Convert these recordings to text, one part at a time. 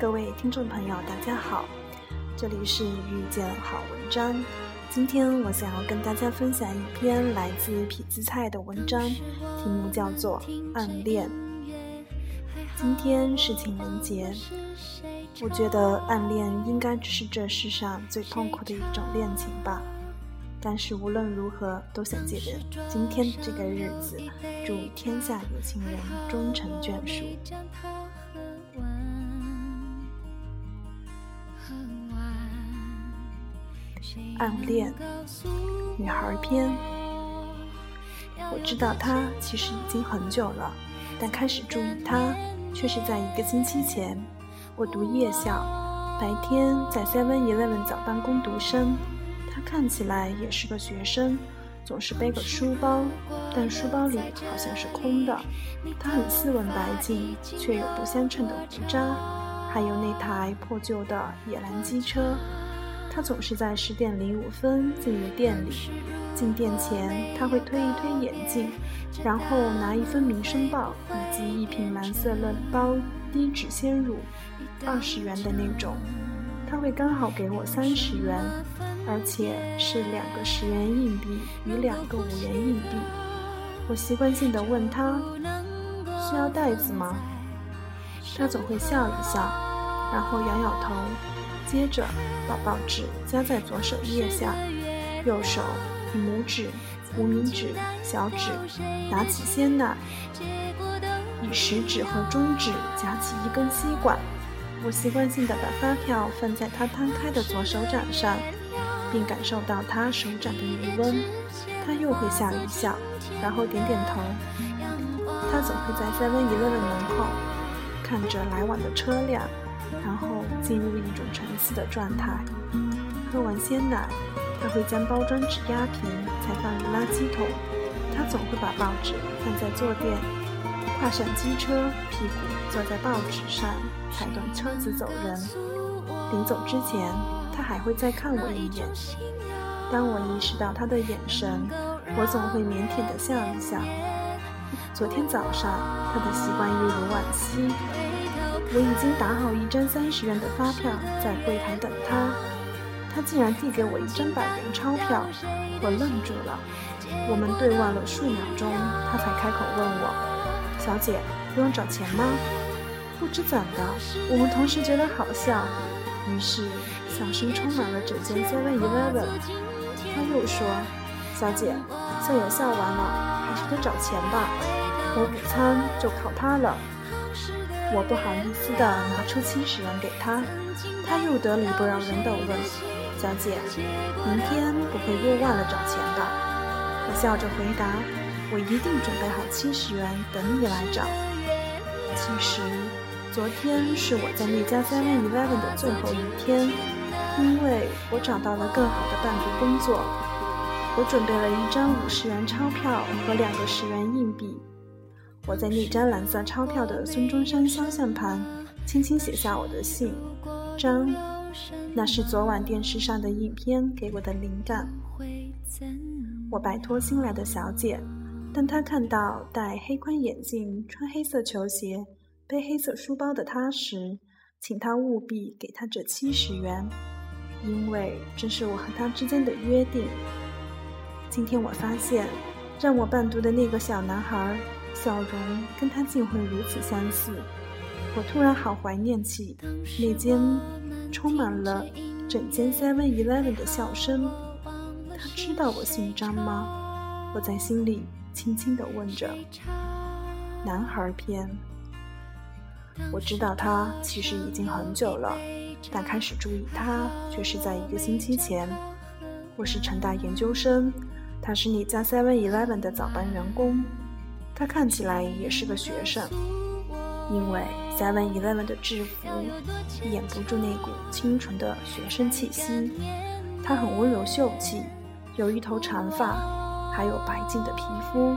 各位听众朋友，大家好，这里是遇见好文章。今天我想要跟大家分享一篇来自痞子蔡的文章，题目叫做《暗恋》。今天是情人节，我觉得暗恋应该只是这世上最痛苦的一种恋情吧。但是无论如何，都想借着今天这个日子，祝天下有情人终成眷属。暗恋，女孩篇。我知道他其实已经很久了，但开始注意他却是在一个星期前。我读夜校，白天在 Seven Eleven 早班工读生。他看起来也是个学生，总是背个书包，但书包里好像是空的。他很斯文白净，却有不相称的胡渣，还有那台破旧的野狼机车。他总是在十点零五分进入店里。进店前，他会推一推眼镜，然后拿一份《民生报》以及一瓶蓝色乐包低脂鲜乳，二十元的那种。他会刚好给我三十元，而且是两个十元硬币与两个五元硬币。我习惯性的问他：“需要袋子吗？”他总会笑一笑，然后摇摇头。接着把报纸夹在左手腋下，右手以拇指、无名指、小指拿起鲜奶，以食指和中指夹起一根吸管。我习惯性的把发票放在他摊开的左手掌上，并感受到他手掌的余温。他又会笑一笑，然后点点头。他总会在 Seven Eleven 门口看着来往的车辆。然后进入一种沉思的状态。喝完鲜奶，他会将包装纸压平，才放入垃圾桶。他总会把报纸放在坐垫，跨上机车，屁股坐在报纸上，踩动车子走人。临走之前，他还会再看我一眼。当我意识到他的眼神，我总会腼腆地笑一笑。昨天早上，他的习惯一如往昔。我已经打好一张三十元的发票，在柜台等他。他竟然递给我一张百元钞票，我愣住了。我们对望了数秒钟，他才开口问我：“小姐，不用找钱吗？”不知怎的，我们同时觉得好笑，于是笑声充满了整间 Seven Eleven。他又说：“小姐，笑也笑完了，还是得找钱吧。我午餐就靠他了。”我不好意思地拿出七十元给他，他又得理不饶人地问：“小姐，明天不会又忘了找钱吧？”我笑着回答：“我一定准备好七十元等你来找。”其实，昨天是我在那家 Seven Eleven 的最后一天，因为我找到了更好的伴读工作。我准备了一张五十元钞票和两个十元硬币。我在那张蓝色钞票的孙中山肖像旁，轻轻写下我的姓张。那是昨晚电视上的影片给我的灵感。我拜托新来的小姐，当她看到戴黑框眼镜、穿黑色球鞋、背黑色书包的她时，请她务必给她这七十元，因为这是我和她之间的约定。今天我发现，让我伴读的那个小男孩。笑容跟他竟会如此相似，我突然好怀念起那间充满了整间 Seven Eleven 的笑声。他知道我姓张吗？我在心里轻轻地问着。男孩篇，我知道他其实已经很久了，但开始注意他却是在一个星期前。我是成大研究生，他是你家 Seven Eleven 的早班员工。他看起来也是个学生，因为 Seven Eleven 的制服掩不住那股清纯的学生气息。他很温柔秀气，有一头长发，还有白净的皮肤。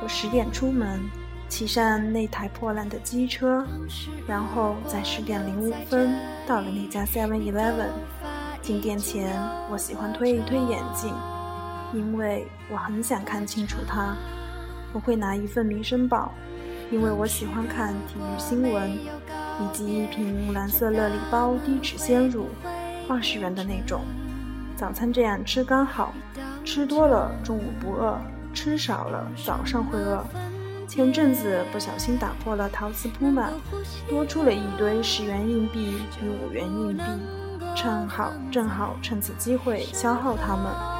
我十点出门，骑上那台破烂的机车，然后在十点零五分到了那家 Seven Eleven。进店前，我喜欢推一推眼镜，因为我很想看清楚他。我会拿一份《民生报》，因为我喜欢看体育新闻。以及一瓶蓝色乐力包低脂鲜乳，二十元的那种。早餐这样吃刚好，吃多了中午不饿，吃少了早上会饿。前阵子不小心打破了陶瓷铺满，多出了一堆十元硬币与五元硬币，正好正好趁此机会消耗它们。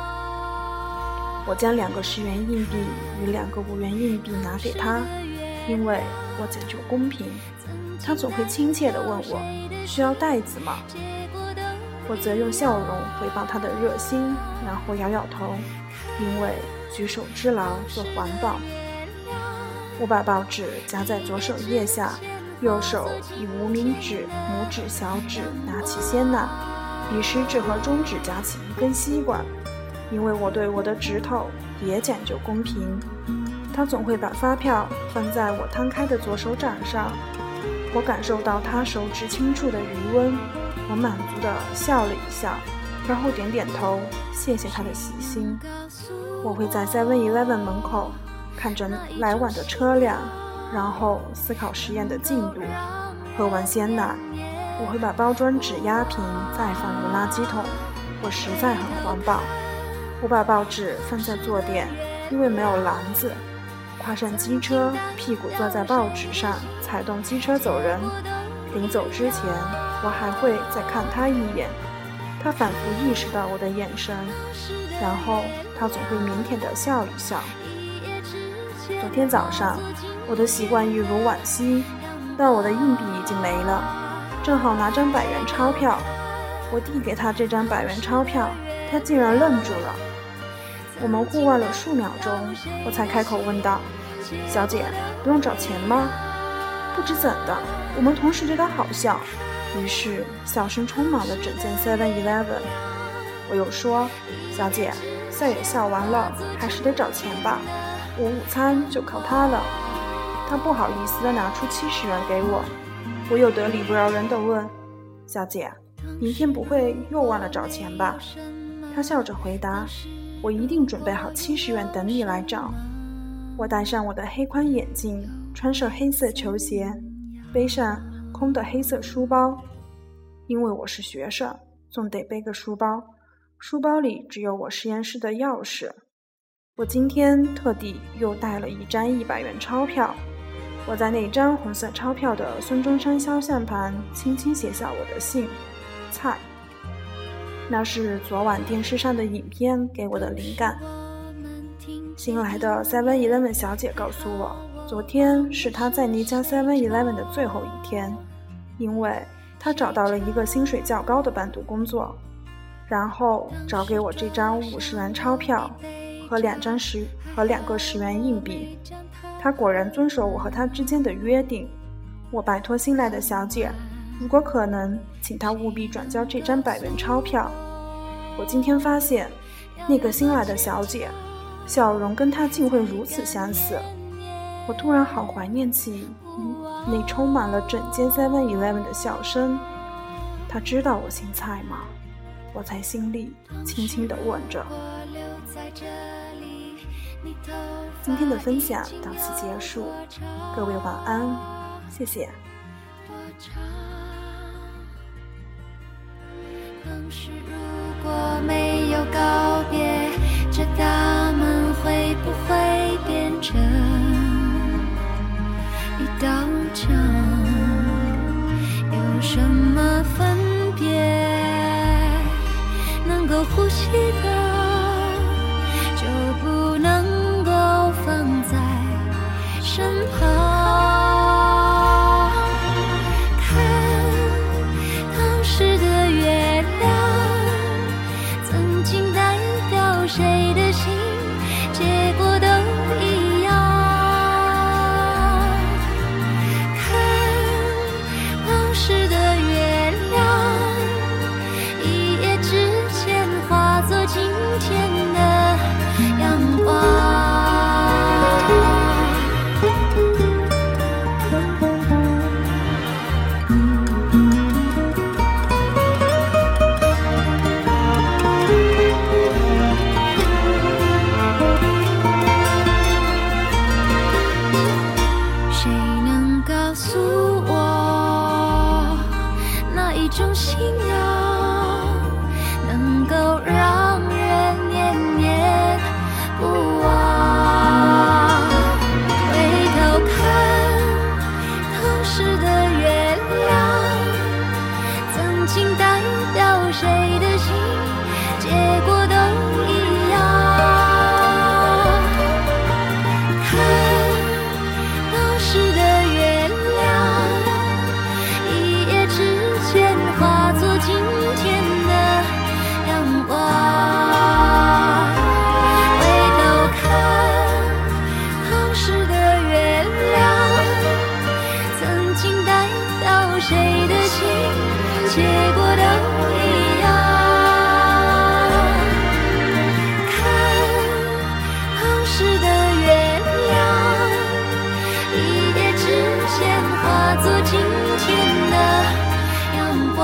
我将两个十元硬币与两个五元硬币拿给他，因为我讲究公平。他总会亲切地问我：“需要袋子吗？”我则用笑容回报他的热心，然后摇摇头，因为举手之劳做环保。我把报纸夹在左手腋下，右手以无名指、拇指、小指拿起鲜奶，以食指和中指夹起一根吸管，因为我对我的指头也讲究公平。他总会把发票放在我摊开的左手掌上，我感受到他手指轻触的余温。我满足地笑了一笑，然后点点头，谢谢他的细心。我会在 Seven Eleven 门口看着来往的车辆，然后思考实验的进度。喝完鲜奶，我会把包装纸压平，再放入垃圾桶。我实在很环保。我把报纸放在坐垫，因为没有篮子。跨上机车，屁股坐在报纸上，踩动机车走人。临走之前，我还会再看他一眼。他反复意识到我的眼神，然后他总会腼腆地笑一笑。昨天早上，我的习惯一如往昔，但我的硬币已经没了，正好拿张百元钞票。我递给他这张百元钞票，他竟然愣住了。我们互望了数秒钟，我才开口问道：“小姐，不用找钱吗？”不知怎的，我们同时觉得好笑，于是笑声充满了整间 Seven Eleven。我又说：“小姐，笑也笑完了，还是得找钱吧。我午餐就靠它了。”他不好意思地拿出七十元给我。我又得理不饶人地问：“小姐，明天不会又忘了找钱吧？”他笑着回答：“我一定准备好七十元等你来找。”我戴上我的黑框眼镜。穿上黑色球鞋，背上空的黑色书包，因为我是学生，总得背个书包。书包里只有我实验室的钥匙。我今天特地又带了一张一百元钞票。我在那张红色钞票的孙中山肖像旁轻轻写下我的姓蔡。那是昨晚电视上的影片给我的灵感。新来的 Seven Eleven 小姐告诉我。昨天是她在那家 Seven Eleven 的最后一天，因为她找到了一个薪水较高的伴读工作，然后找给我这张五十元钞票和两张十和两个十元硬币。他果然遵守我和他之间的约定。我拜托新来的小姐，如果可能，请他务必转交这张百元钞票。我今天发现，那个新来的小姐，笑容跟她竟会如此相似。我突然好怀念起那充满了整间 Seven Eleven 的笑声。他知道我姓蔡吗？我在心里轻轻地问着。今天的分享到此结束，各位晚安，谢谢。如果没有告别，这大门会不会变成一？道墙有什么分别？能够呼吸的。结果都一样看当时的月亮一夜之间化作今天的阳光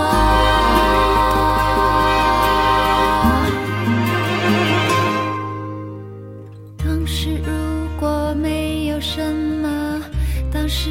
当时如果没有什么当时